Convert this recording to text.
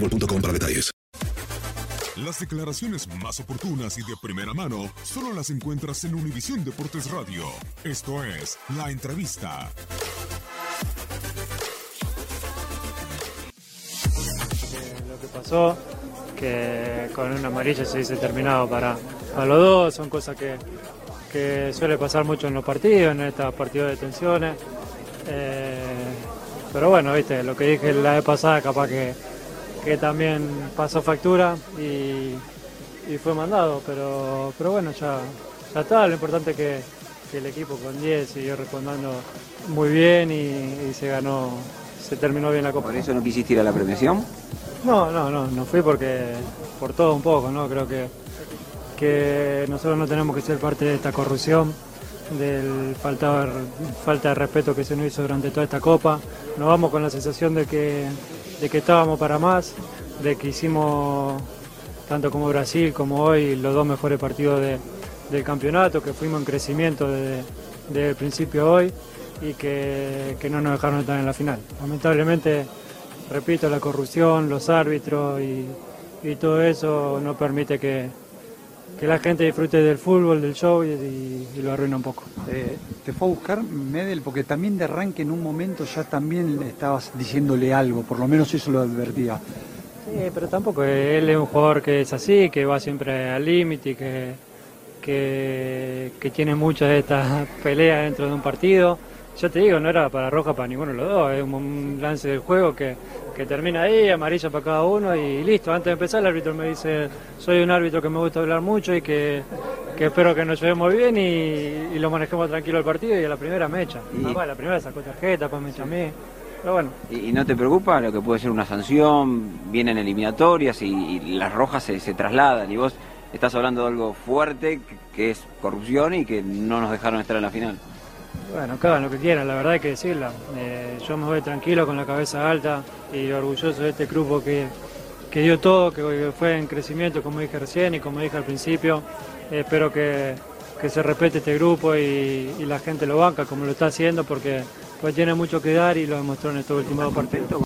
boostmobile.com para detalles. Las declaraciones más oportunas y de primera mano solo las encuentras en Univisión Deportes Radio. Esto es La Entrevista. lo que pasó, que con una amarilla se dice terminado para, para los dos, son cosas que, que suele pasar mucho en los partidos, en estos partidos de tensiones. Eh, pero bueno, viste, lo que dije la vez pasada capaz que, que también pasó factura y, y fue mandado, pero, pero bueno, ya, ya está, lo importante es que, que el equipo con 10 siguió respondiendo muy bien y, y se ganó, se terminó bien la Copa. ¿Por eso no quisiste ir a la premiación? No, no, no, no fui porque por todo un poco, ¿no? Creo que, que nosotros no tenemos que ser parte de esta corrupción, del falta, falta de respeto que se nos hizo durante toda esta copa. Nos vamos con la sensación de que, de que estábamos para más, de que hicimos tanto como Brasil como hoy los dos mejores partidos de- del campeonato, que fuimos en crecimiento desde, el principio a hoy y que, no nos dejaron estar en la final. Lamentablemente repito, la corrupción, los árbitros y todo eso no permite que, que la gente disfrute del fútbol, del show y, y- y lo arruina un poco. Eh, te fue a buscar Medel porque también de arranque en un momento ya también estabas diciéndole algo, por lo menos eso lo advertía. Sí, pero tampoco, él es un jugador que es así, que va siempre al límite y que, que, que tiene muchas de estas peleas dentro de un partido. Yo te digo, no era para roja para ninguno de los dos, es un, lance del juego que, que termina ahí, amarilla para cada uno y listo. Antes de empezar el árbitro me dice, soy un árbitro que me gusta hablar mucho y que, que espero que nos llevemos bien y, y lo manejemos tranquilo el partido y a la primera me echa. Y- Ah, la primera sacó tarjeta, pues me echa a mí. Pero bueno, ¿Y no te preocupa lo que puede ser una sanción? Vienen eliminatorias y, y las rojas se, se trasladan y vos estás hablando de algo fuerte que es corrupción y que no nos dejaron estar en la final. Bueno, hagan lo que quieran, la verdad hay que decirla. Eh, yo me voy tranquilo, con la cabeza alta y orgulloso de este grupo que, que dio todo, que fue en crecimiento, como dije recién y como dije al principio. Espero que, que se respete este grupo y, la gente lo banca como lo está haciendo porque pues tiene mucho que dar y lo demostró en estos últimos dos partidos.